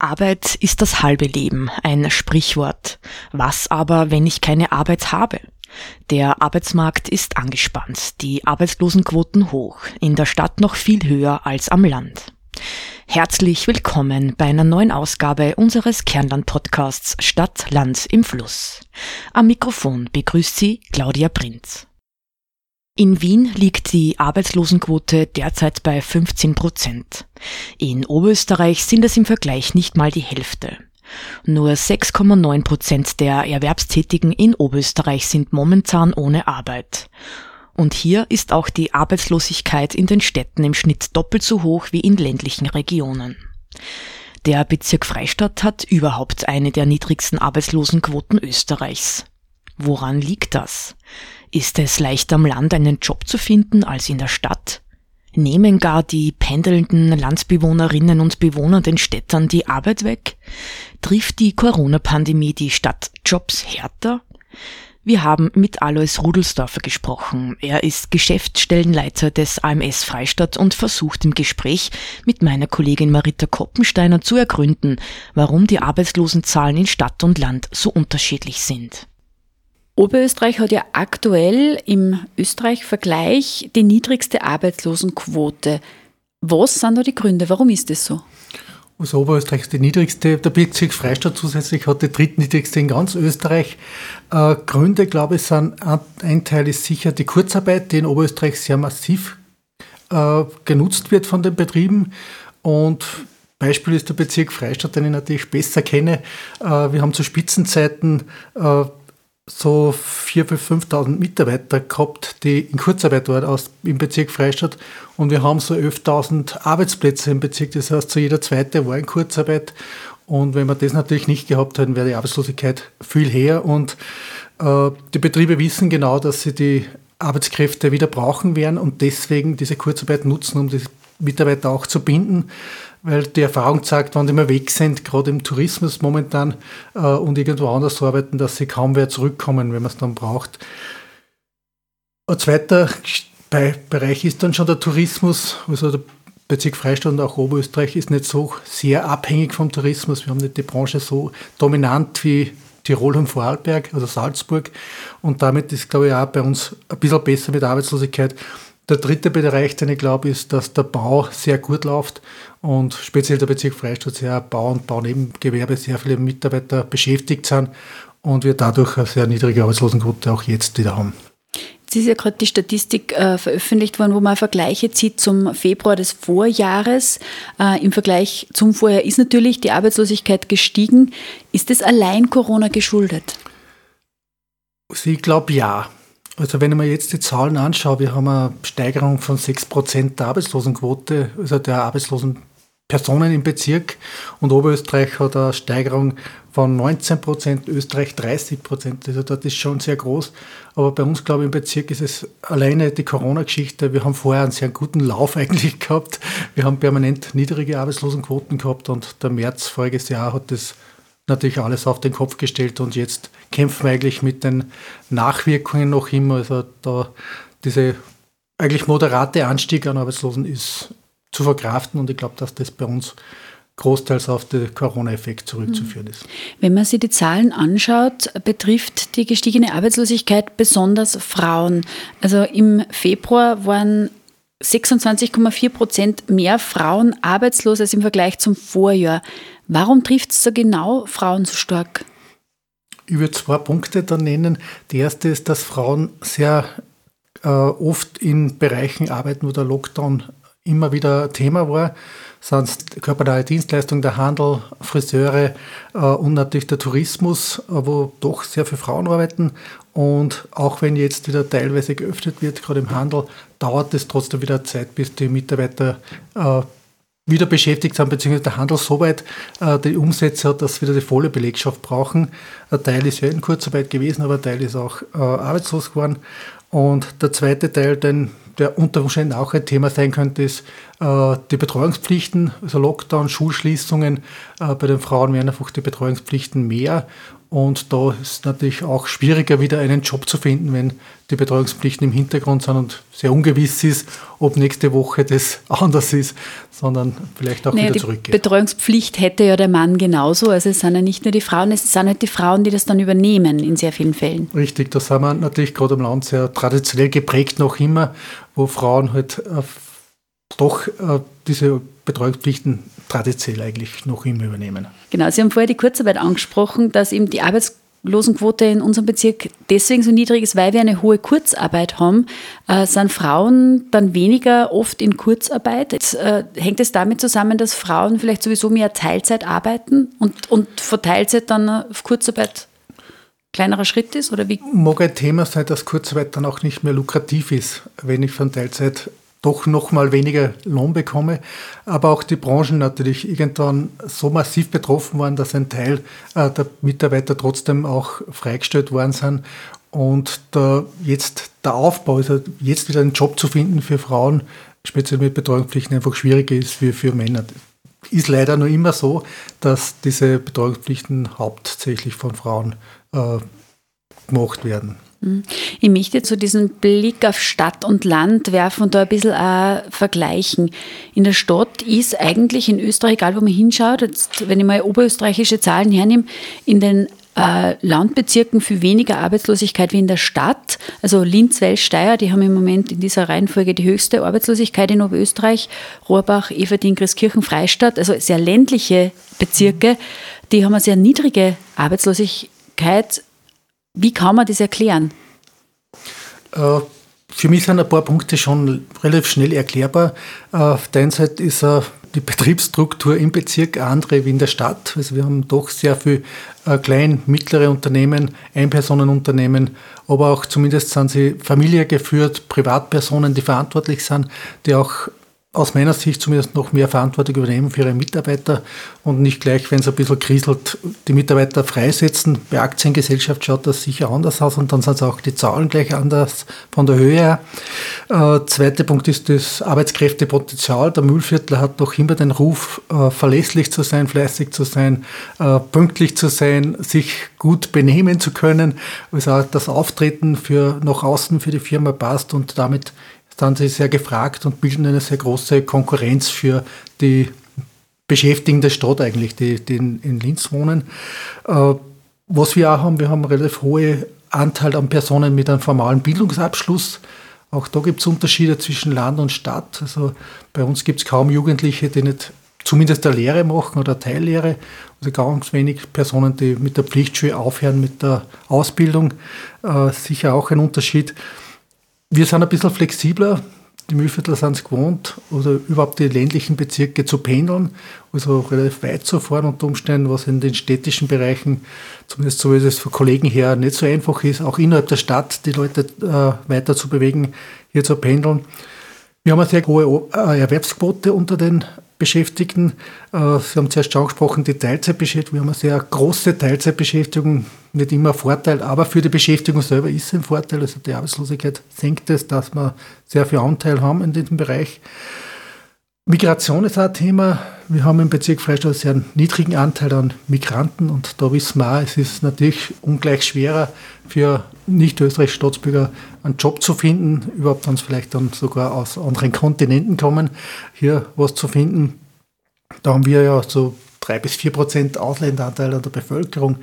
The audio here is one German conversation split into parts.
Arbeit ist das halbe Leben, ein Sprichwort. Was aber, wenn ich keine Arbeit habe? Der Arbeitsmarkt ist angespannt, die Arbeitslosenquoten hoch, in der Stadt noch viel höher als am Land. Herzlich willkommen bei einer neuen Ausgabe unseres Kernland-Podcasts Stadt, Land im Fluss. Am Mikrofon begrüßt Sie Claudia Prinz. In Wien liegt die Arbeitslosenquote derzeit bei 15 Prozent. In Oberösterreich sind es im Vergleich nicht mal die Hälfte. Nur 6,9 Prozent der Erwerbstätigen in Oberösterreich sind momentan ohne Arbeit. Und hier ist auch die Arbeitslosigkeit in den Städten im Schnitt doppelt so hoch wie in ländlichen Regionen. Der Bezirk Freistadt hat überhaupt eine der niedrigsten Arbeitslosenquoten Österreichs. Woran liegt das? Ist es leichter am Land einen Job zu finden als in der Stadt? Nehmen gar die pendelnden Landsbewohnerinnen und Bewohner den Städtern die Arbeit weg? Trifft die Corona-Pandemie die Stadtjobs härter? Wir haben mit Alois Rudelsdorfer gesprochen. Er ist Geschäftsstellenleiter des AMS Freistadt und versucht im Gespräch mit meiner Kollegin Marita Koppensteiner zu ergründen, warum die Arbeitslosenzahlen in Stadt und Land so unterschiedlich sind. Oberösterreich hat ja aktuell im Österreich-Vergleich die niedrigste Arbeitslosenquote. Was sind da die Gründe? Warum ist das so? Also Oberösterreich ist die niedrigste, der Bezirk Freistadt zusätzlich hat die drittniedrigste in ganz Österreich. Äh, Gründe, glaube ich, sind, ein Teil ist sicher die Kurzarbeit, die in Oberösterreich sehr massiv äh, genutzt wird von den Betrieben. Und Beispiel ist der Bezirk Freistadt, den ich natürlich besser kenne. Äh, wir haben zu Spitzenzeiten äh, so 4.000 bis 5.000 Mitarbeiter gehabt, die in Kurzarbeit waren aus, im Bezirk Freistadt. Und wir haben so 11.000 Arbeitsplätze im Bezirk. Das heißt, so jeder zweite war in Kurzarbeit. Und wenn wir das natürlich nicht gehabt hätten, wäre die Arbeitslosigkeit viel höher. Und äh, die Betriebe wissen genau, dass sie die Arbeitskräfte wieder brauchen werden und deswegen diese Kurzarbeit nutzen, um die Mitarbeiter auch zu binden weil die Erfahrung zeigt, wenn die mal weg sind, gerade im Tourismus momentan äh, und irgendwo anders arbeiten, dass sie kaum wieder zurückkommen, wenn man es dann braucht. Ein zweiter Bereich ist dann schon der Tourismus, also der Bezirk Freistadt und auch Oberösterreich ist nicht so sehr abhängig vom Tourismus. Wir haben nicht die Branche so dominant wie Tirol und Vorarlberg oder Salzburg und damit ist, glaube ich, auch bei uns ein bisschen besser mit Arbeitslosigkeit. Der dritte Bereich, den ich glaube, ist, dass der Bau sehr gut läuft und speziell der Bezirk Freistadt sehr Bau- und Baunebengewerbe sehr viele Mitarbeiter beschäftigt sind und wir dadurch eine sehr niedrige Arbeitslosenquote auch jetzt wieder haben. Jetzt ist ja gerade die Statistik äh, veröffentlicht worden, wo man Vergleiche zieht zum Februar des Vorjahres. Äh, Im Vergleich zum Vorjahr ist natürlich die Arbeitslosigkeit gestiegen. Ist das allein Corona geschuldet? Ich glaube ja. Also wenn ich mir jetzt die Zahlen anschaue, wir haben eine Steigerung von 6% der Arbeitslosenquote, also der arbeitslosen Personen im Bezirk und Oberösterreich hat eine Steigerung von 19% Österreich 30% Also das ist schon sehr groß. Aber bei uns, glaube ich, im Bezirk ist es alleine die Corona-Geschichte. Wir haben vorher einen sehr guten Lauf eigentlich gehabt. Wir haben permanent niedrige Arbeitslosenquoten gehabt und der März voriges Jahr hat das natürlich alles auf den Kopf gestellt und jetzt kämpfen wir eigentlich mit den Nachwirkungen noch immer. Also da diese eigentlich moderate Anstieg an Arbeitslosen ist zu verkraften und ich glaube, dass das bei uns großteils auf den Corona-Effekt zurückzuführen ist. Wenn man sich die Zahlen anschaut, betrifft die gestiegene Arbeitslosigkeit besonders Frauen. Also im Februar waren 26,4 Prozent mehr Frauen arbeitslos als im Vergleich zum Vorjahr. Warum trifft es so genau Frauen so stark? Ich würde zwei Punkte da nennen. Die erste ist, dass Frauen sehr äh, oft in Bereichen arbeiten, wo der Lockdown immer wieder Thema war. Sonst körpernahe Dienstleistungen, der Handel, Friseure äh, und natürlich der Tourismus, äh, wo doch sehr viele Frauen arbeiten. Und auch wenn jetzt wieder teilweise geöffnet wird, gerade im Handel, dauert es trotzdem wieder Zeit, bis die Mitarbeiter äh, wieder beschäftigt sind, beziehungsweise der Handel so weit äh, die Umsätze hat, dass wieder die volle Belegschaft brauchen. Ein Teil ist ja in Kurzarbeit gewesen, aber ein Teil ist auch äh, arbeitslos geworden. Und der zweite Teil, den, der unter Umständen auch ein Thema sein könnte, ist äh, die Betreuungspflichten, also Lockdown, Schulschließungen. Äh, bei den Frauen werden einfach die Betreuungspflichten mehr. Und da ist es natürlich auch schwieriger, wieder einen Job zu finden, wenn die Betreuungspflichten im Hintergrund sind und sehr ungewiss ist, ob nächste Woche das anders ist, sondern vielleicht auch naja, wieder zurückgeht. Die Betreuungspflicht hätte ja der Mann genauso. Also es sind ja nicht nur die Frauen, es sind halt die Frauen, die das dann übernehmen in sehr vielen Fällen. Richtig, das haben wir natürlich gerade im Land sehr traditionell geprägt noch immer, wo Frauen halt äh, doch äh, diese Betreuungspflichten traditionell eigentlich noch immer übernehmen. Genau, Sie haben vorher die Kurzarbeit angesprochen, dass eben die Arbeitslosenquote in unserem Bezirk deswegen so niedrig ist, weil wir eine hohe Kurzarbeit haben, äh, sind Frauen dann weniger oft in Kurzarbeit. Jetzt, äh, hängt es damit zusammen, dass Frauen vielleicht sowieso mehr Teilzeit arbeiten und, und von Teilzeit dann auf Kurzarbeit kleinerer Schritt ist? Oder wie? Mag ein Thema sein, dass Kurzarbeit dann auch nicht mehr lukrativ ist, wenn ich von Teilzeit doch noch mal weniger Lohn bekomme, aber auch die Branchen natürlich irgendwann so massiv betroffen waren, dass ein Teil äh, der Mitarbeiter trotzdem auch freigestellt worden sind und der, jetzt der Aufbau, also jetzt wieder einen Job zu finden für Frauen, speziell mit Betreuungspflichten, einfach schwieriger ist wie für Männer. Ist leider nur immer so, dass diese Betreuungspflichten hauptsächlich von Frauen äh, gemacht werden. Hm. Ich möchte zu diesem Blick auf Stadt und Land werfen und da ein bisschen auch vergleichen. In der Stadt ist eigentlich in Österreich, egal wo man hinschaut, jetzt, wenn ich mal oberösterreichische Zahlen hernehme, in den äh, Landbezirken viel weniger Arbeitslosigkeit wie in der Stadt. Also Linz, Wels, Steyr, die haben im Moment in dieser Reihenfolge die höchste Arbeitslosigkeit in Oberösterreich. Rohrbach, Everding, Christkirchen, Freistadt, also sehr ländliche Bezirke, die haben eine sehr niedrige Arbeitslosigkeit wie kann man das erklären? Äh, für mich sind ein paar Punkte schon relativ schnell erklärbar. Äh, auf der einen Seite ist äh, die Betriebsstruktur im Bezirk eine andere wie in der Stadt. Also wir haben doch sehr viele klein, mittlere Unternehmen, Einpersonenunternehmen, aber auch zumindest sind sie familiengeführt, Privatpersonen, die verantwortlich sind, die auch aus meiner Sicht zumindest noch mehr Verantwortung übernehmen für ihre Mitarbeiter und nicht gleich, wenn es ein bisschen kriselt, die Mitarbeiter freisetzen. Bei Aktiengesellschaft schaut das sicher anders aus und dann sind es auch die Zahlen gleich anders von der Höhe her. Äh, zweiter Punkt ist das Arbeitskräftepotenzial. Der Mühlviertler hat noch immer den Ruf, äh, verlässlich zu sein, fleißig zu sein, äh, pünktlich zu sein, sich gut benehmen zu können. Also das Auftreten für nach außen für die Firma passt und damit sind sie sehr gefragt und bilden eine sehr große Konkurrenz für die Beschäftigten der Stadt eigentlich, die, die in, in Linz wohnen. Äh, was wir auch haben, wir haben einen relativ hohen Anteil an Personen mit einem formalen Bildungsabschluss. Auch da gibt es Unterschiede zwischen Land und Stadt. Also bei uns gibt es kaum Jugendliche, die nicht zumindest eine Lehre machen oder eine Teillehre. Also ganz wenig Personen, die mit der Pflichtschule aufhören mit der Ausbildung. Äh, sicher auch ein Unterschied. Wir sind ein bisschen flexibler. Die Mühlviertler sind es gewohnt, oder überhaupt die ländlichen Bezirke zu pendeln, also relativ weit zu fahren unter Umständen, was in den städtischen Bereichen, zumindest so wie es von Kollegen her, nicht so einfach ist, auch innerhalb der Stadt die Leute äh, weiter zu bewegen, hier zu pendeln. Wir haben eine sehr hohe äh, Erwerbsquote unter den Beschäftigten. Äh, Sie haben zuerst angesprochen, die Teilzeitbeschäftigung. Wir haben eine sehr große Teilzeitbeschäftigung, nicht immer ein Vorteil, aber für die Beschäftigung selber ist es ein Vorteil. Also die Arbeitslosigkeit senkt es, dass wir sehr viel Anteil haben in diesem Bereich. Migration ist auch ein Thema. Wir haben im Bezirk Freistadt einen sehr niedrigen Anteil an Migranten und da wissen wir auch, es ist natürlich ungleich schwerer für nicht-österreichische Staatsbürger einen Job zu finden, überhaupt wenn sie vielleicht dann sogar aus anderen Kontinenten kommen, hier was zu finden. Da haben wir ja so drei bis vier Prozent Ausländeranteil an der Bevölkerung.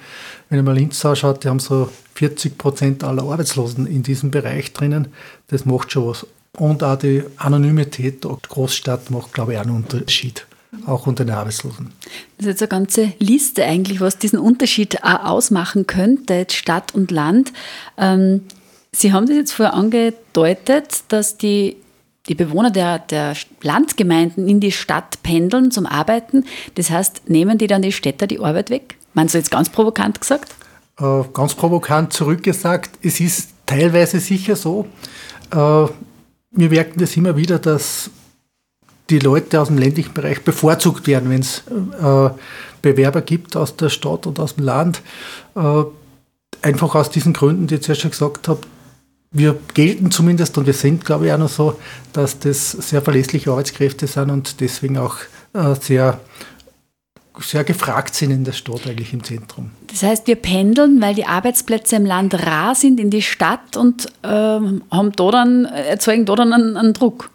Wenn man Linz anschaut, die haben so 40 Prozent aller Arbeitslosen in diesem Bereich drinnen. Das macht schon was. Und auch die Anonymität der Großstadt macht, glaube ich, einen Unterschied auch unter den Arbeitslosen. Das ist jetzt eine ganze Liste eigentlich, was diesen Unterschied auch ausmachen könnte, jetzt Stadt und Land. Ähm, Sie haben das jetzt vorher angedeutet, dass die, die Bewohner der, der Landgemeinden in die Stadt pendeln zum Arbeiten. Das heißt, nehmen die dann die Städter die Arbeit weg? Meinst du jetzt ganz provokant gesagt? Äh, ganz provokant zurückgesagt, es ist teilweise sicher so. Äh, wir merken das immer wieder, dass die Leute aus dem ländlichen Bereich bevorzugt werden, wenn es äh, Bewerber gibt aus der Stadt und aus dem Land. Äh, einfach aus diesen Gründen, die ich zuerst schon gesagt habe, wir gelten zumindest und wir sind, glaube ich, auch noch so, dass das sehr verlässliche Arbeitskräfte sind und deswegen auch äh, sehr, sehr gefragt sind in der Stadt eigentlich im Zentrum. Das heißt, wir pendeln, weil die Arbeitsplätze im Land rar sind, in die Stadt und äh, haben da dann, erzeugen da dann einen, einen Druck.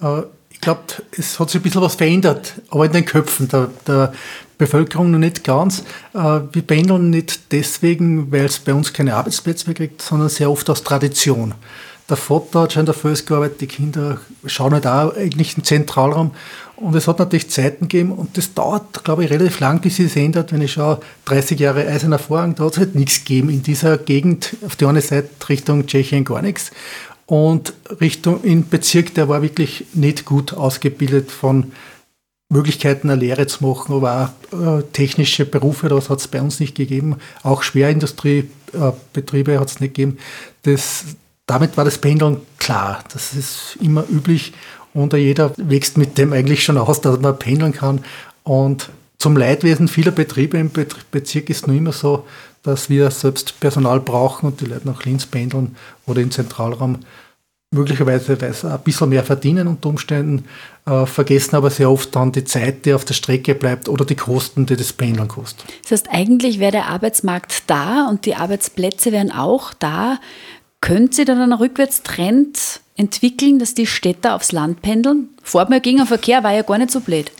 Äh, ich glaube, es hat sich ein bisschen was verändert, aber in den Köpfen der, der Bevölkerung noch nicht ganz. Äh, wir pendeln nicht deswegen, weil es bei uns keine Arbeitsplätze mehr kriegt, sondern sehr oft aus Tradition. Der Vater hat schon in der Fels gearbeitet, die Kinder schauen halt auch eigentlich im Zentralraum. Und es hat natürlich Zeiten gegeben und das dauert, glaube ich, relativ lang, bis sich das ändert. Wenn ich schaue, 30 Jahre Eisener Vorhang, da hat es halt nichts gegeben in dieser Gegend, auf der eine Seite Richtung Tschechien gar nichts und Richtung in Bezirk, der war wirklich nicht gut ausgebildet von Möglichkeiten, eine Lehre zu machen, aber auch äh, technische Berufe, das hat es bei uns nicht gegeben. Auch Schwerindustriebetriebe äh, hat es nicht gegeben. Das, damit war das Pendeln klar. Das ist immer üblich und jeder wächst mit dem eigentlich schon aus, dass man pendeln kann. Und zum Leidwesen vieler Betriebe im Bezirk ist nur immer so, dass wir selbst Personal brauchen und die Leute nach Linz pendeln oder im Zentralraum möglicherweise sie ein bisschen mehr verdienen unter Umständen, äh, vergessen aber sehr oft dann die Zeit, die auf der Strecke bleibt oder die Kosten, die das Pendeln kostet. Das heißt, eigentlich wäre der Arbeitsmarkt da und die Arbeitsplätze wären auch da. Könnte sich dann ein Rückwärtstrend entwickeln, dass die Städter aufs Land pendeln? Den Verkehr, war ja gar nicht so blöd.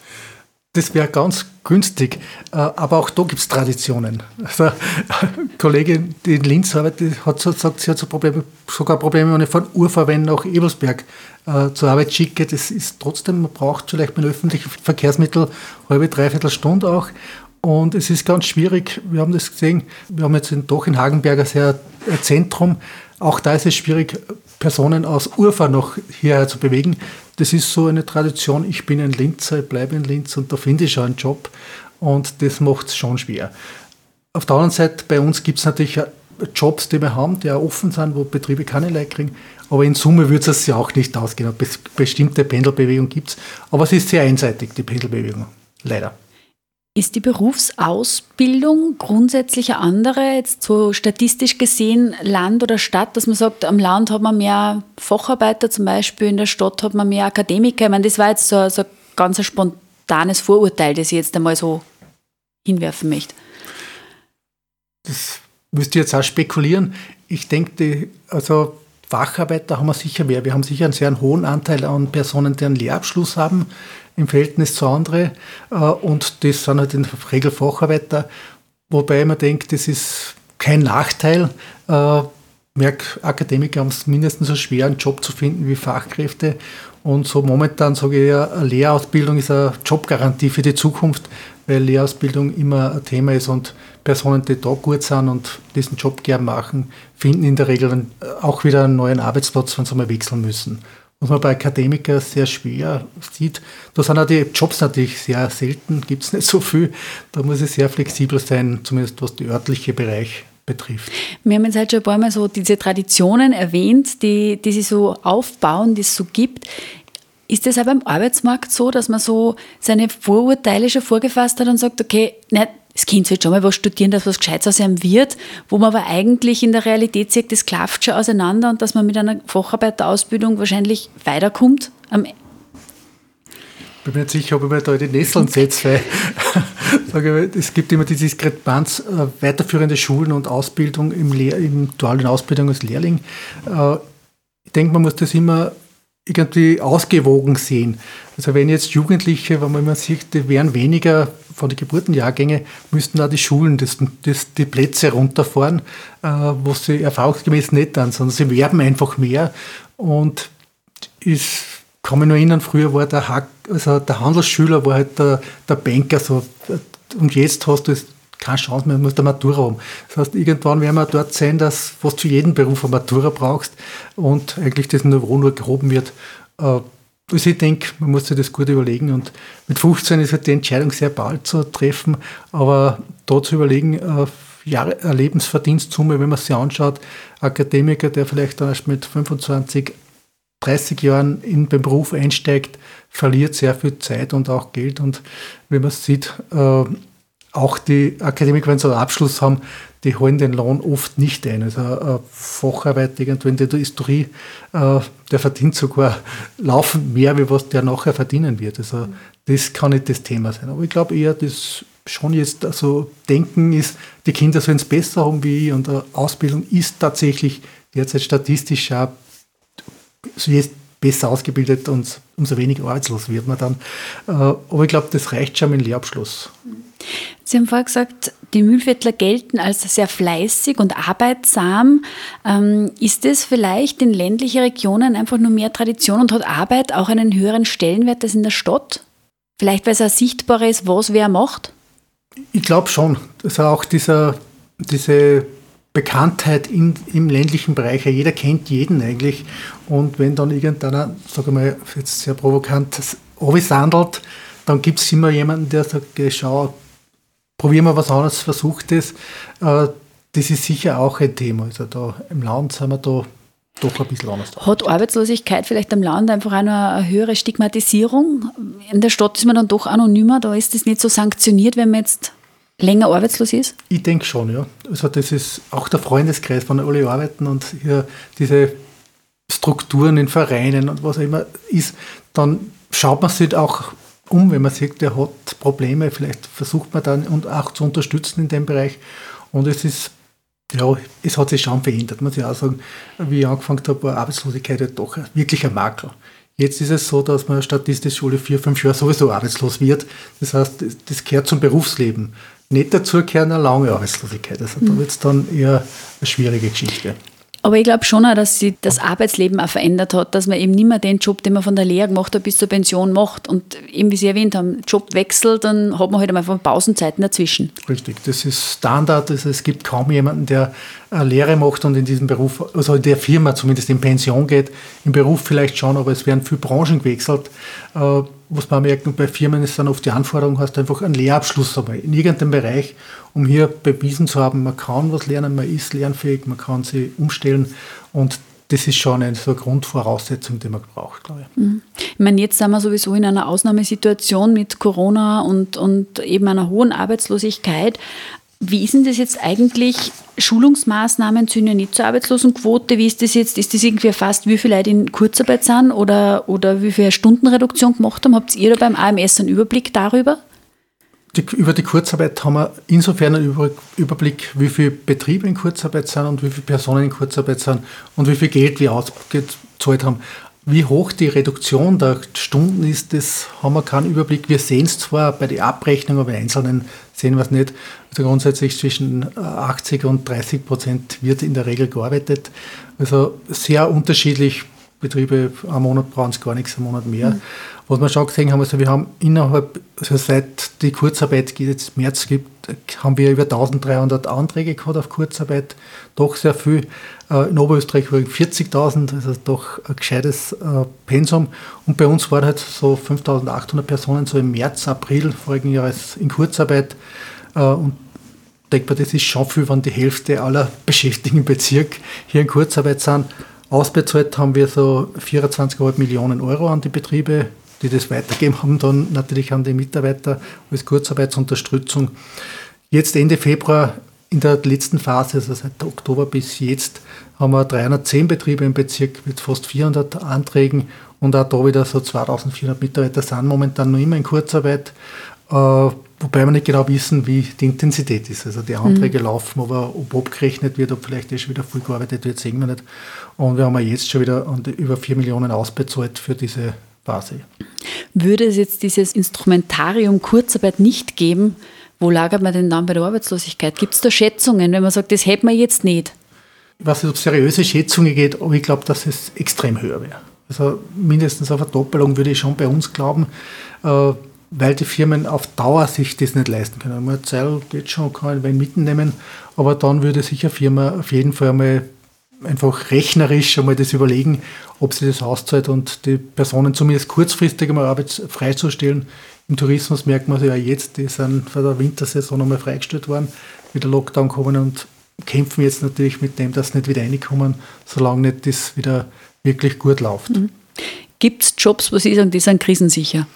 Das wäre ganz günstig, äh, aber auch da gibt es Traditionen. Also, eine Kollegin, die in Linz arbeitet, hat so, sie hat so Probleme, sogar Probleme, wenn ich von Urverwenden nach Ebelsberg äh, zur Arbeit schicke. Das ist trotzdem, man braucht vielleicht mit öffentlichen Verkehrsmitteln halbe, dreiviertel Stunde auch. Und es ist ganz schwierig, wir haben das gesehen, wir haben jetzt doch in Hagenberg ein sehr ein Zentrum, auch da ist es schwierig, Personen aus Urfa noch hierher zu bewegen. Das ist so eine Tradition, ich bin ein Linzer, ich bleibe in Linz und da finde ich schon einen Job und das macht es schon schwer. Auf der anderen Seite, bei uns gibt es natürlich Jobs, die wir haben, die auch offen sind, wo Betriebe keine Leute kriegen. Aber in Summe würde es ja auch nicht ausgehen. Bestimmte Pendelbewegung gibt es. Aber es ist sehr einseitig, die Pendelbewegung. Leider. Ist die Berufsausbildung grundsätzlich eine andere, jetzt so statistisch gesehen, Land oder Stadt, dass man sagt, am Land hat man mehr Facharbeiter zum Beispiel, in der Stadt hat man mehr Akademiker? Ich meine, das war jetzt so, so ein ganz spontanes Vorurteil, das ich jetzt einmal so hinwerfen möchte. Das müsste ich jetzt auch spekulieren. Ich denke, also Facharbeiter haben wir sicher mehr. Wir haben sicher einen sehr hohen Anteil an Personen, die einen Lehrabschluss haben im Verhältnis zu anderen. Äh, und das sind halt in der Regel Facharbeiter, wobei man denkt, das ist kein Nachteil. Äh, merke, Akademiker haben es mindestens so schwer, einen Job zu finden wie Fachkräfte. Und so momentan sage ich ja, Lehrausbildung ist eine Jobgarantie für die Zukunft, weil Lehrausbildung immer ein Thema ist und Personen, die da gut sind und diesen Job gern machen, finden in der Regel auch wieder einen neuen Arbeitsplatz, wenn sie mal wechseln müssen was man bei Akademikern sehr schwer sieht. Da sind auch die Jobs natürlich sehr selten, gibt es nicht so viel. Da muss es sehr flexibel sein, zumindest was die örtliche Bereich betrifft. Wir haben jetzt halt schon ein paar Mal so diese Traditionen erwähnt, die, die sich so aufbauen, die es so gibt. Ist es aber im Arbeitsmarkt so, dass man so seine Vorurteile schon vorgefasst hat und sagt, okay, nicht das Kind sollte schon mal was studieren, dass was Gescheites aus einem wird, wo man aber eigentlich in der Realität sieht, das klafft schon auseinander und dass man mit einer Facharbeiterausbildung wahrscheinlich weiterkommt. Am bin mir nicht sicher, ob ich mir da in die Nesseln setze, weil es gibt immer die Diskrepanz äh, weiterführende Schulen und Ausbildung im, Lehr im dualen Ausbildung als Lehrling. Äh, ich denke, man muss das immer irgendwie ausgewogen sehen. Also wenn jetzt Jugendliche, wenn man immer sieht, die wären weniger von den Geburtenjahrgängen, müssten auch die Schulen das, das, die Plätze runterfahren, äh, wo sie erfahrungsgemäß nicht dann, sondern sie werben einfach mehr. Und ich kann mich noch erinnern, früher war der, Hack, also der Handelsschüler war halt der, der Banker so, und jetzt hast du keine Chance mehr, du musst eine Matura haben. Das heißt, irgendwann werden wir dort sein, dass was zu jedem Beruf eine Matura brauchst und eigentlich das Niveau nur gehoben wird. Äh, also ich denke, man muss sich das gut überlegen und mit 15 ist halt die Entscheidung sehr bald zu treffen, aber da zu überlegen, äh, Jahre, eine Lebensverdienstsumme, wenn man sich anschaut, Akademiker, der vielleicht dann erst mit 25 30 Jahren in den Beruf einsteigt, verliert sehr viel Zeit und auch Geld. Und wenn man sieht, äh, auch die Akademiker, wenn sie einen Abschluss haben, die holen den Lohn oft nicht ein. Also ein Facharbeit irgendwo in der Historie, äh, der verdient sogar laufend mehr, wie was der nachher verdienen wird. Also das kann nicht das Thema sein. Aber ich glaube eher, dass schon jetzt also Denken ist, die Kinder sollen es besser haben wie ich und Ausbildung ist tatsächlich derzeit statistisch auch so jetzt besser ausgebildet und umso weniger arbeitslos wird man dann. Äh, aber ich glaube, das reicht schon mit dem Lehrabschluss. Sie haben vorher gesagt, die Mühlviertler gelten als sehr fleißig und arbeitsam. Ähm, ist es vielleicht in ländlichen Regionen einfach nur mehr Tradition und hat Arbeit auch einen höheren Stellenwert als in der Stadt? Vielleicht, weil es auch sichtbarer ist, was wer macht? Ich glaube schon. Also auch dieser, diese Bekanntheit in, im ländlichen Bereich. Jeder kennt jeden eigentlich. Und wenn dann irgendeiner, sage ich mal, jetzt sehr provokant, sandelt, dann gibt es immer jemanden, der sagt, schau, probieren wir was anderes, versucht es. Äh, das ist sicher auch ein Thema. Also da im Land sind wir da doch ein bisschen anders. Hat Arbeitslosigkeit vielleicht am Land einfach auch noch eine höhere Stigmatisierung? In der Stadt ist man dann doch anonymer, da ist es nicht so sanktioniert, wenn man jetzt länger arbeitslos ist? Ich denke schon, ja. Also das ist auch der Freundeskreis, von alle arbeiten und hier diese Strukturen in Vereinen und was auch immer ist, dann schaut man sich auch um, wenn man sieht, der hat Probleme, vielleicht versucht man dann und auch zu unterstützen in dem Bereich. Und es ist, ja, es hat sich schon verändert, muss ich auch sagen. Wie ich angefangen habe, war Arbeitslosigkeit ja doch wirklich ein Makel. Jetzt ist es so, dass man statistisch alle vier, fünf Jahre sowieso arbeitslos wird. Das heißt, das gehört zum Berufsleben nicht dazu gehören eine lange Arbeitslosigkeit. Also da wird es dann eher eine schwierige Geschichte. Aber ich glaube schon auch, dass sich das Arbeitsleben auch verändert hat, dass man eben nicht mehr den Job, den man von der Lehre gemacht hat, bis zur Pension macht. Und eben, wie Sie erwähnt haben, Job wechselt, dann hat man halt einfach Pausenzeiten dazwischen. Richtig, das ist Standard. Also es gibt kaum jemanden, der eine Lehre macht und in diesem Beruf, also in der Firma zumindest in Pension geht. Im Beruf vielleicht schon, aber es werden viele Branchen gewechselt. Was man merkt, bei Firmen ist dann oft die Anforderung, hast einfach einen Lehrabschluss dabei, in irgendeinem Bereich, um hier bewiesen zu haben, man kann was lernen, man ist lernfähig, man kann sie umstellen und das ist schon eine, so Grundvoraussetzung, die man braucht, glaube ich. Mhm. Ich meine, jetzt sind wir sowieso in einer Ausnahmesituation mit Corona und, und eben einer hohen Arbeitslosigkeit. Wie ist denn das jetzt eigentlich? Schulungsmaßnahmen sind ja nicht zur Arbeitslosenquote. Wie ist das jetzt? Ist das irgendwie erfasst, wie viele Leute in Kurzarbeit sind oder, oder wie viele Stundenreduktion gemacht haben? Habt ihr da beim AMS einen Überblick darüber? Die, über die Kurzarbeit haben wir insofern einen Überblick, wie viele Betriebe in Kurzarbeit sind und wie viele Personen in Kurzarbeit sind und wie viel Geld wir ausgezahlt haben. Wie hoch die Reduktion der Stunden ist, das haben wir keinen Überblick. Wir sehen es zwar bei der Abrechnung, aber Einzelnen sehen wir es nicht. Also grundsätzlich zwischen 80 und 30 Prozent wird in der Regel gearbeitet. Also sehr unterschiedlich. Betriebe, einen Monat brauchen es gar nichts, einen Monat mehr. Mhm. Was wir schon gesehen haben, also wir haben innerhalb, also seit die Kurzarbeit jetzt März gibt, haben wir über 1300 Anträge gehabt auf Kurzarbeit, doch sehr viel. Äh, in Oberösterreich waren 40.000, also doch ein gescheites äh, Pensum. Und bei uns waren halt so 5800 Personen so im März, April vorigen Jahres in Kurzarbeit. Äh, und denke das ist schon viel, wenn die Hälfte aller Beschäftigten im Bezirk hier in Kurzarbeit sind. Ausbezahlt haben wir so 24,5 Millionen Euro an die Betriebe die das weitergeben haben, dann natürlich an die Mitarbeiter als Kurzarbeitsunterstützung. Jetzt Ende Februar in der letzten Phase, also seit Oktober bis jetzt, haben wir 310 Betriebe im Bezirk mit fast 400 Anträgen und auch da wieder so 2400 Mitarbeiter sind momentan noch immer in Kurzarbeit, äh, wobei wir nicht genau wissen, wie die Intensität ist. Also die Anträge mhm. laufen, aber ob abgerechnet wird, ob vielleicht schon wieder viel gearbeitet wird, sehen wir nicht. Und wir haben ja jetzt schon wieder über 4 Millionen ausbezahlt für diese Phase. Würde es jetzt dieses Instrumentarium Kurzarbeit nicht geben, wo lagert man denn dann bei der Arbeitslosigkeit? Gibt es da Schätzungen, wenn man sagt, das hätte man jetzt nicht? Ich weiß nicht, ob es seriöse Schätzungen geht, aber ich glaube, dass es extrem höher wäre. Also mindestens auf eine Doppelung würde ich schon bei uns glauben, äh, weil die Firmen auf Dauer sich das nicht leisten können. Eine Zeit geht schon, kann man mitnehmen, aber dann würde sich eine Firma auf jeden Fall einmal einfach rechnerisch einmal das überlegen, ob sie das auszahlt und die Personen zumindest kurzfristig einmal Arbeit freizustellen. Im Tourismus merkt man ja jetzt, die sind vor der Wintersaison einmal freigestellt worden, wie der Lockdown kommen und kämpfen jetzt natürlich mit dem, dass sie nicht wieder reinkommen, solange nicht das wieder wirklich gut läuft. Mhm. Gibt es Jobs, wo Sie sagen, die sind krisensicher?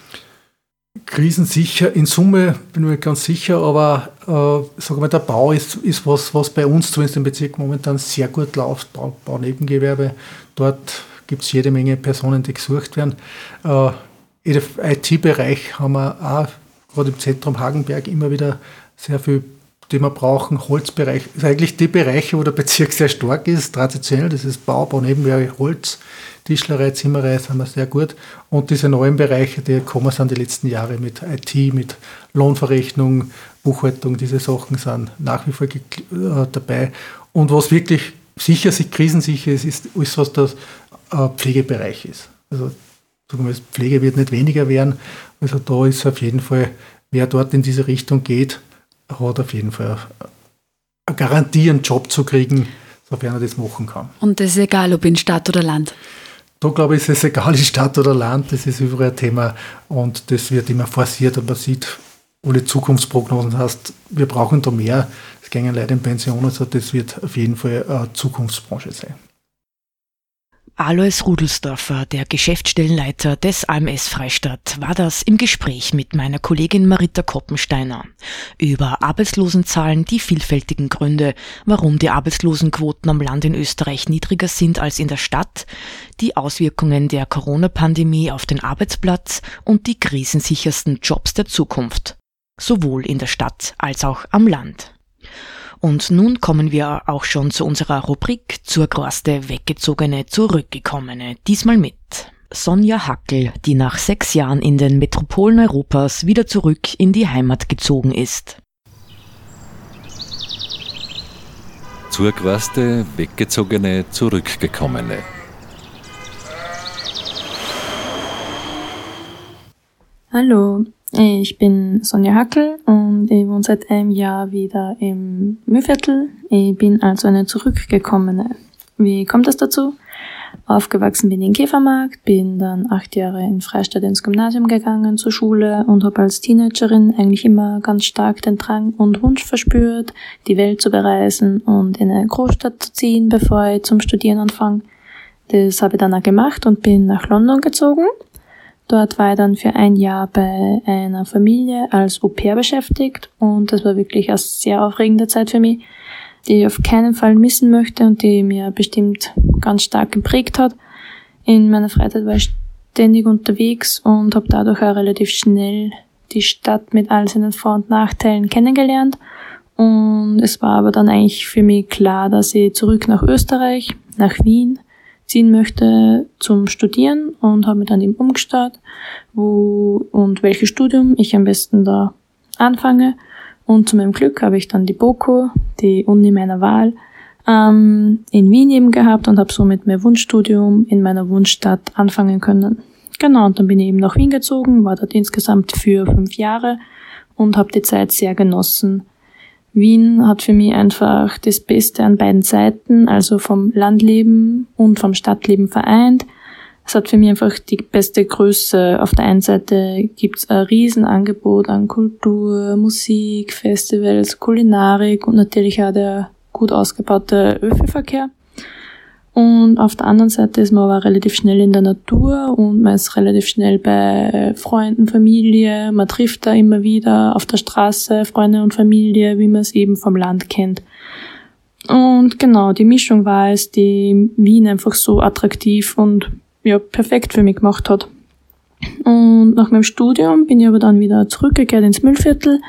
Krisensicher, in Summe bin ich mir ganz sicher, aber äh, sag mal, der Bau ist, ist was, was bei uns zumindest im Bezirk momentan sehr gut läuft. Bau, Baunebengewerbe, dort gibt es jede Menge Personen, die gesucht werden. Äh, Im IT-Bereich haben wir auch gerade im Zentrum Hagenberg immer wieder sehr viel die wir brauchen. Holzbereich ist eigentlich die Bereiche, wo der Bezirk sehr stark ist, traditionell. Das ist Bau, Bau Holz, Tischlerei, Zimmerei sind wir sehr gut. Und diese neuen Bereiche, die kommen sind die letzten Jahre mit IT, mit Lohnverrechnung, Buchhaltung, diese Sachen sind nach wie vor äh, dabei. Und was wirklich sicher, krisensicher ist, ist alles, was der äh, Pflegebereich ist. Also Pflege wird nicht weniger werden. Also da ist auf jeden Fall, wer dort in diese Richtung geht, hat auf jeden Fall eine Garantie, einen Job zu kriegen, sofern er das machen kann. Und das ist egal, ob in Stadt oder Land? Da glaube ich, ist es egal, in Stadt oder Land, das ist überall ein Thema und das wird immer forciert und man sieht, alle Zukunftsprognosen heißt, wir brauchen da mehr, es gehen Leute in Pension, also das wird auf jeden Fall eine Zukunftsbranche sein. Alois Rudelsdorfer, der Geschäftsstellenleiter des AMS Freistadt, war das im Gespräch mit meiner Kollegin Marita Koppensteiner über Arbeitslosenzahlen, die vielfältigen Gründe, warum die Arbeitslosenquoten am Land in Österreich niedriger sind als in der Stadt, die Auswirkungen der Corona-Pandemie auf den Arbeitsplatz und die krisensichersten Jobs der Zukunft, sowohl in der Stadt als auch am Land. Und nun kommen wir auch schon zu unserer Rubrik zur Kruste Weggezogene, Zurückgekommene. Diesmal mit Sonja Hackel, die nach sechs Jahren in den Metropolen Europas wieder zurück in die Heimat gezogen ist. Zur Kruste Weggezogene, Zurückgekommene. Hallo, ich bin Sonja Hackel und ich wohne seit einem Jahr wieder im Mühlviertel. Ich bin also eine zurückgekommene. Wie kommt es dazu? Aufgewachsen bin ich in Käfermarkt, bin dann acht Jahre in Freistadt ins Gymnasium gegangen, zur Schule und habe als Teenagerin eigentlich immer ganz stark den Drang und Wunsch verspürt, die Welt zu bereisen und in eine Großstadt zu ziehen, bevor ich zum Studieren anfange. Das habe ich dann auch gemacht und bin nach London gezogen Dort war ich dann für ein Jahr bei einer Familie als Au pair beschäftigt und das war wirklich eine sehr aufregende Zeit für mich, die ich auf keinen Fall missen möchte und die mir bestimmt ganz stark geprägt hat. In meiner Freizeit war ich ständig unterwegs und habe dadurch auch relativ schnell die Stadt mit all seinen Vor- und Nachteilen kennengelernt. Und es war aber dann eigentlich für mich klar, dass ich zurück nach Österreich, nach Wien, ziehen möchte zum Studieren und habe mich dann eben umgestartet, wo und welches Studium ich am besten da anfange. Und zu meinem Glück habe ich dann die BOKO, die Uni meiner Wahl, ähm, in Wien eben gehabt und habe somit mein Wunschstudium in meiner Wunschstadt anfangen können. Genau, und dann bin ich eben nach Wien gezogen, war dort insgesamt für fünf Jahre und habe die Zeit sehr genossen. Wien hat für mich einfach das Beste an beiden Seiten, also vom Landleben und vom Stadtleben vereint. Es hat für mich einfach die beste Größe. Auf der einen Seite gibt's ein Riesenangebot an Kultur, Musik, Festivals, Kulinarik und natürlich auch der gut ausgebaute Öffi-Verkehr. Und auf der anderen Seite ist man aber relativ schnell in der Natur und man ist relativ schnell bei Freunden, Familie. Man trifft da immer wieder auf der Straße Freunde und Familie, wie man es eben vom Land kennt. Und genau, die Mischung war es, die Wien einfach so attraktiv und ja, perfekt für mich gemacht hat. Und nach meinem Studium bin ich aber dann wieder zurückgekehrt ins Müllviertel,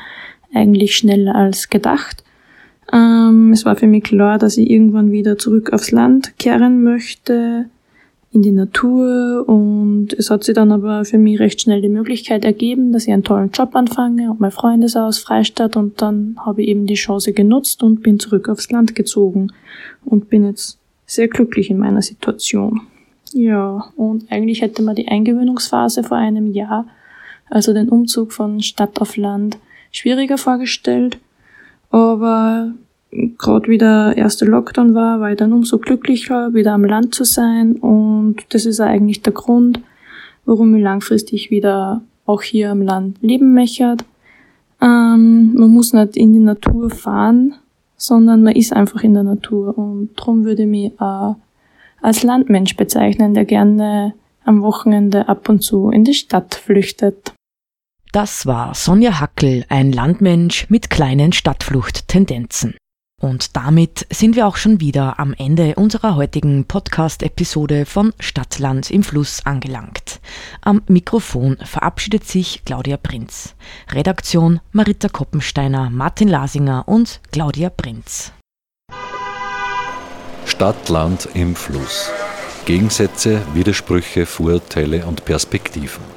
eigentlich schneller als gedacht. Ähm, es war für mich klar, dass ich irgendwann wieder zurück aufs Land kehren möchte, in die Natur und es hat sich dann aber für mich recht schnell die Möglichkeit ergeben, dass ich einen tollen Job anfange und mein Freund ist aus Freistadt und dann habe ich eben die Chance genutzt und bin zurück aufs Land gezogen und bin jetzt sehr glücklich in meiner Situation. Ja, und eigentlich hätte man die Eingewöhnungsphase vor einem Jahr, also den Umzug von Stadt auf Land, schwieriger vorgestellt. Aber gerade wie der erste Lockdown war, war ich dann umso glücklicher, wieder am Land zu sein. Und das ist eigentlich der Grund, warum ich langfristig wieder auch hier am Land leben möchte. Ähm, man muss nicht in die Natur fahren, sondern man ist einfach in der Natur. Und darum würde mich auch als Landmensch bezeichnen, der gerne am Wochenende ab und zu in die Stadt flüchtet. Das war Sonja Hackel, ein Landmensch mit kleinen Stadtfluchttendenzen. Und damit sind wir auch schon wieder am Ende unserer heutigen Podcast-Episode von Stadtland im Fluss angelangt. Am Mikrofon verabschiedet sich Claudia Prinz. Redaktion Marita Koppensteiner, Martin Lasinger und Claudia Prinz. Stadtland im Fluss. Gegensätze, Widersprüche, Vorurteile und Perspektiven.